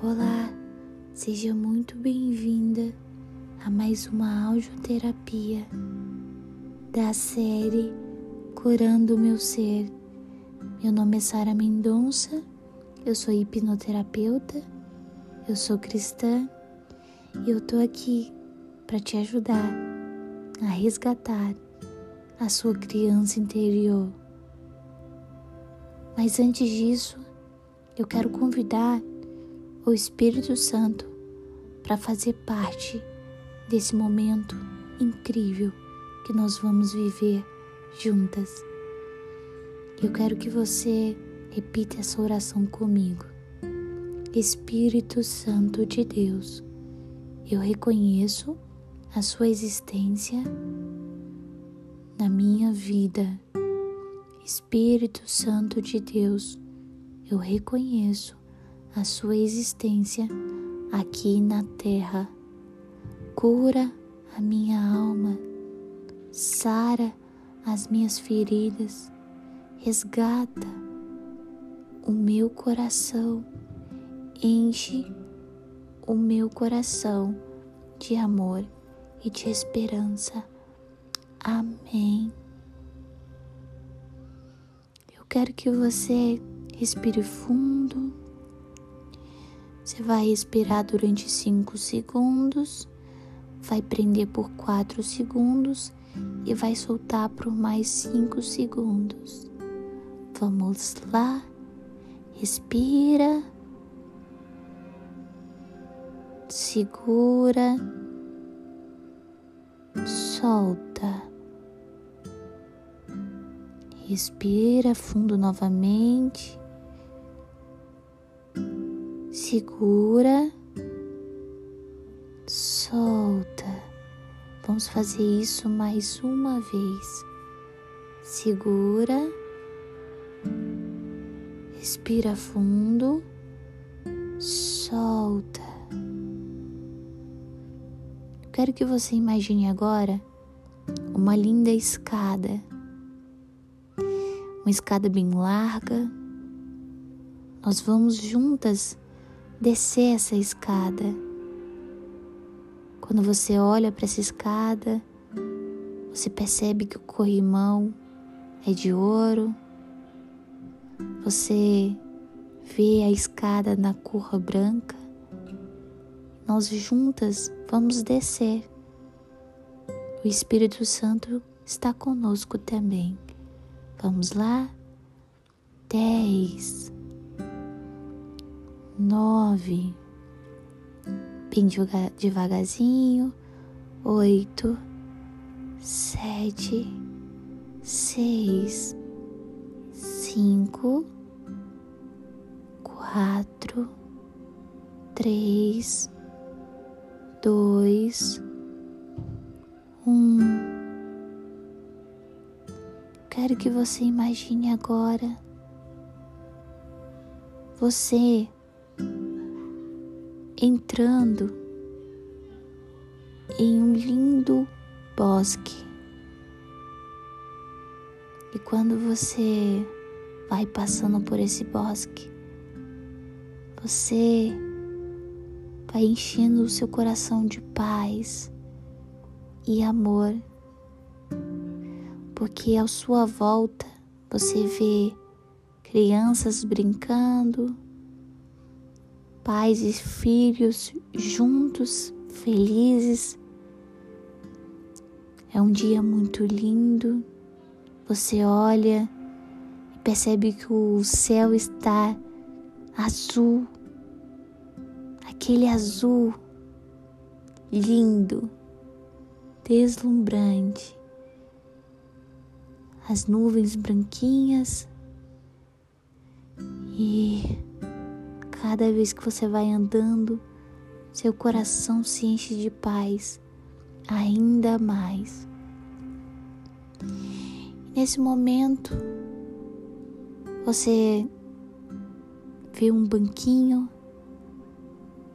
Olá, seja muito bem-vinda a mais uma audioterapia da série Curando o Meu Ser. Meu nome é Sara Mendonça, eu sou hipnoterapeuta, eu sou cristã e eu tô aqui para te ajudar a resgatar a sua criança interior. Mas antes disso, eu quero convidar o Espírito Santo para fazer parte desse momento incrível que nós vamos viver juntas. Eu quero que você repita essa oração comigo. Espírito Santo de Deus, eu reconheço a sua existência na minha vida. Espírito Santo de Deus, eu reconheço a sua existência aqui na terra. Cura a minha alma, sara as minhas feridas, resgata o meu coração, enche o meu coração de amor e de esperança. Amém. Eu quero que você respire fundo. Você vai respirar durante 5 segundos, vai prender por 4 segundos e vai soltar por mais 5 segundos. Vamos lá, respira, segura, solta. Respira fundo novamente. Segura. Solta. Vamos fazer isso mais uma vez. Segura. Respira fundo. Solta. Quero que você imagine agora uma linda escada uma escada bem larga. Nós vamos juntas descer essa escada. Quando você olha para essa escada, você percebe que o corrimão é de ouro. Você vê a escada na cor branca. Nós juntas vamos descer. O Espírito Santo está conosco também. Vamos lá? Dez, nove, bem devagarzinho. Oito, sete, seis, cinco, quatro, três, dois, um. Quero que você imagine agora você entrando em um lindo bosque. E quando você vai passando por esse bosque, você vai enchendo o seu coração de paz e amor porque à sua volta você vê crianças brincando, pais e filhos juntos, felizes. É um dia muito lindo. Você olha e percebe que o céu está azul, aquele azul lindo, deslumbrante as nuvens branquinhas e cada vez que você vai andando, seu coração se enche de paz ainda mais. Nesse momento, você vê um banquinho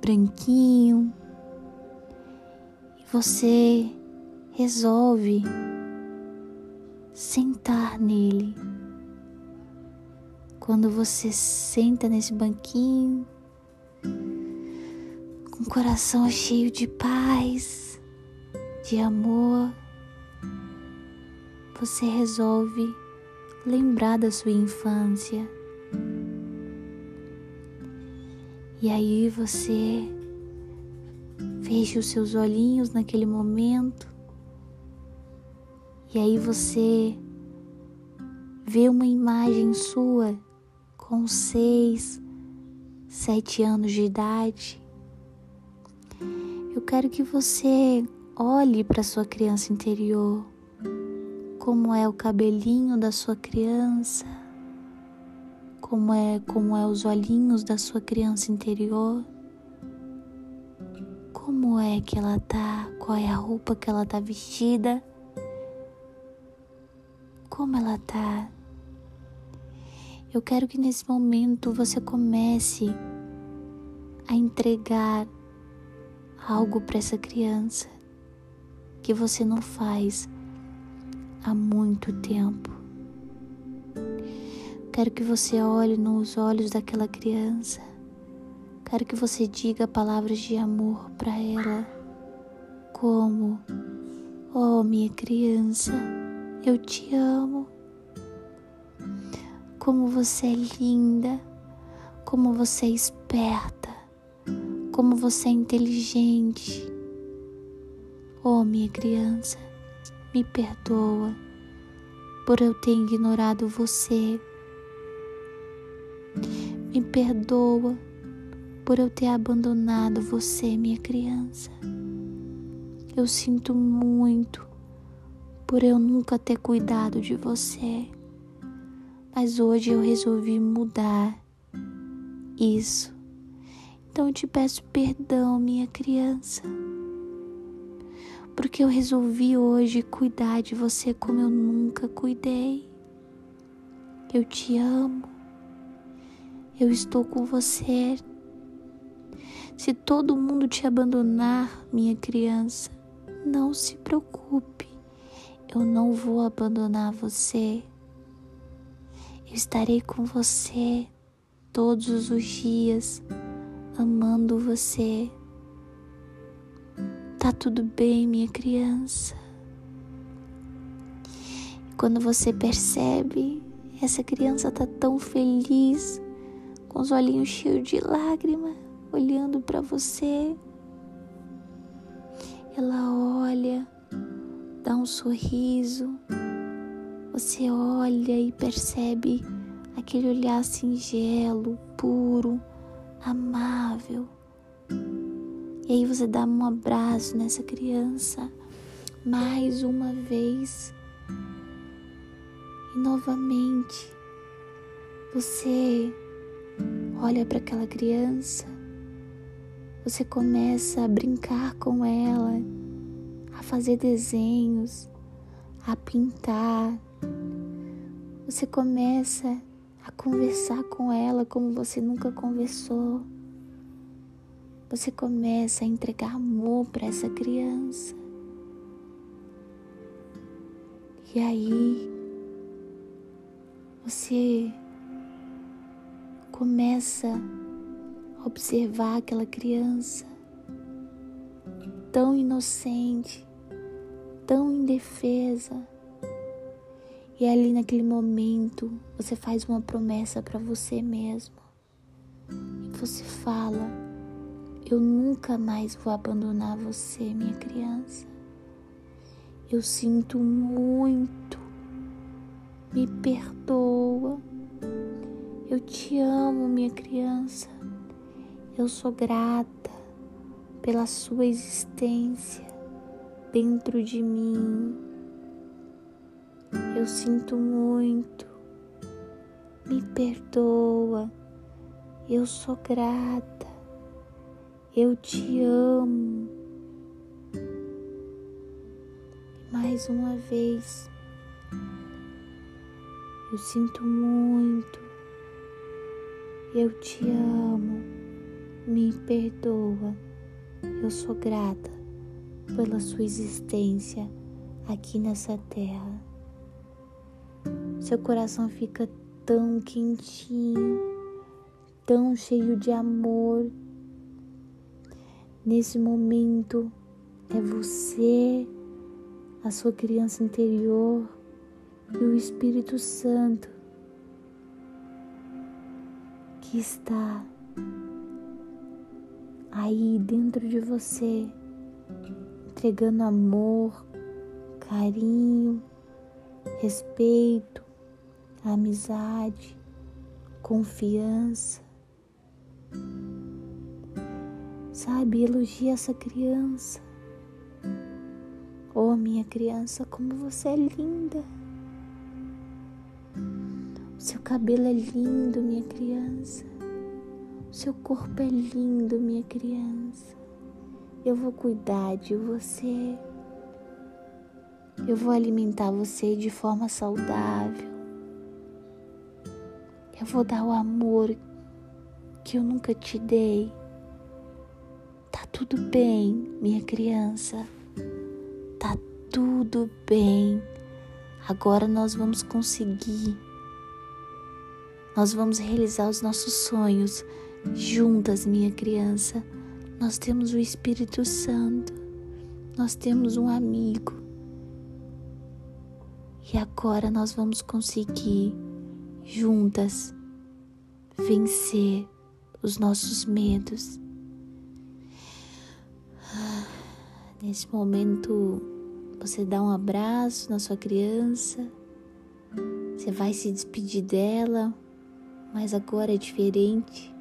branquinho e você resolve sentar nele. Quando você senta nesse banquinho, com o coração cheio de paz, de amor, você resolve lembrar da sua infância. E aí você fecha os seus olhinhos naquele momento. E aí você vê uma imagem sua com seis, sete anos de idade. Eu quero que você olhe para sua criança interior, como é o cabelinho da sua criança, como é como é os olhinhos da sua criança interior. Como é que ela tá? Qual é a roupa que ela tá vestida? Como ela tá? Eu quero que nesse momento você comece a entregar algo para essa criança que você não faz há muito tempo. Quero que você olhe nos olhos daquela criança. Quero que você diga palavras de amor para ela, como: Oh, minha criança, eu te amo como você é linda, como você é esperta, como você é inteligente. Oh, minha criança, me perdoa por eu ter ignorado você. Me perdoa por eu ter abandonado você, minha criança. Eu sinto muito por eu nunca ter cuidado de você mas hoje eu resolvi mudar isso. Então eu te peço perdão, minha criança, porque eu resolvi hoje cuidar de você como eu nunca cuidei. Eu te amo, eu estou com você. Se todo mundo te abandonar, minha criança, não se preocupe, eu não vou abandonar você. Eu estarei com você todos os dias, amando você. Tá tudo bem, minha criança. Quando você percebe, essa criança tá tão feliz, com os olhinhos cheios de lágrima, olhando para você. Ela olha, dá um sorriso você olha e percebe aquele olhar singelo, puro, amável. E aí você dá um abraço nessa criança mais uma vez. E novamente você olha para aquela criança, você começa a brincar com ela, a fazer desenhos, a pintar, você começa a conversar com ela como você nunca conversou. Você começa a entregar amor para essa criança. E aí você começa a observar aquela criança tão inocente, tão indefesa e ali naquele momento você faz uma promessa para você mesmo. E você fala: Eu nunca mais vou abandonar você, minha criança. Eu sinto muito. Me perdoa. Eu te amo, minha criança. Eu sou grata pela sua existência dentro de mim eu sinto muito, me perdoa, eu sou grata, eu te amo. Mais uma vez, eu sinto muito, eu te amo, me perdoa, eu sou grata pela sua existência aqui nessa terra seu coração fica tão quentinho, tão cheio de amor. Nesse momento é você, a sua criança interior e o Espírito Santo que está aí dentro de você, entregando amor, carinho, respeito, amizade, confiança. Sabe, elogia essa criança. Oh, minha criança, como você é linda. O seu cabelo é lindo, minha criança. O seu corpo é lindo, minha criança. Eu vou cuidar de você. Eu vou alimentar você de forma saudável. Eu vou dar o amor que eu nunca te dei. Tá tudo bem, minha criança. Tá tudo bem. Agora nós vamos conseguir. Nós vamos realizar os nossos sonhos juntas, minha criança. Nós temos o Espírito Santo. Nós temos um amigo. E agora nós vamos conseguir juntas vencer os nossos medos. Nesse momento, você dá um abraço na sua criança, você vai se despedir dela, mas agora é diferente,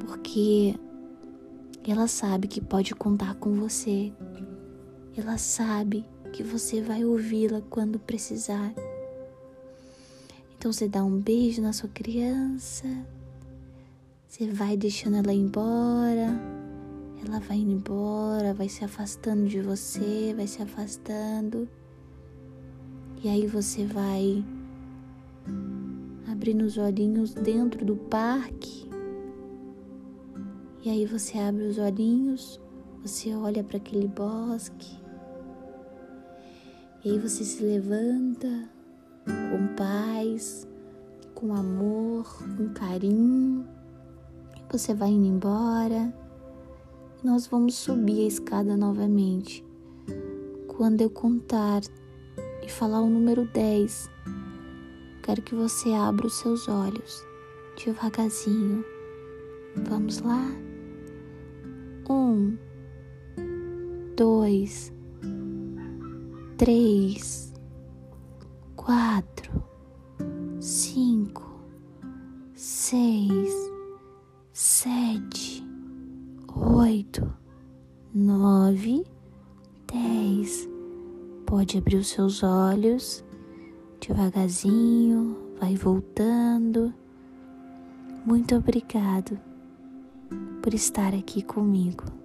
porque ela sabe que pode contar com você, ela sabe que você vai ouvi-la quando precisar. Então você dá um beijo na sua criança, você vai deixando ela ir embora, ela vai indo embora, vai se afastando de você, vai se afastando. E aí você vai abrindo os olhinhos dentro do parque. E aí você abre os olhinhos, você olha para aquele bosque. E aí você se levanta com paz, com amor, com carinho. Você vai indo embora. Nós vamos subir a escada novamente. Quando eu contar e falar o número 10, quero que você abra os seus olhos devagarzinho. Vamos lá? Um, dois, três, quatro, cinco, seis, sete, oito, nove, dez. Pode abrir os seus olhos devagarzinho, vai voltando. Muito obrigado por estar aqui comigo.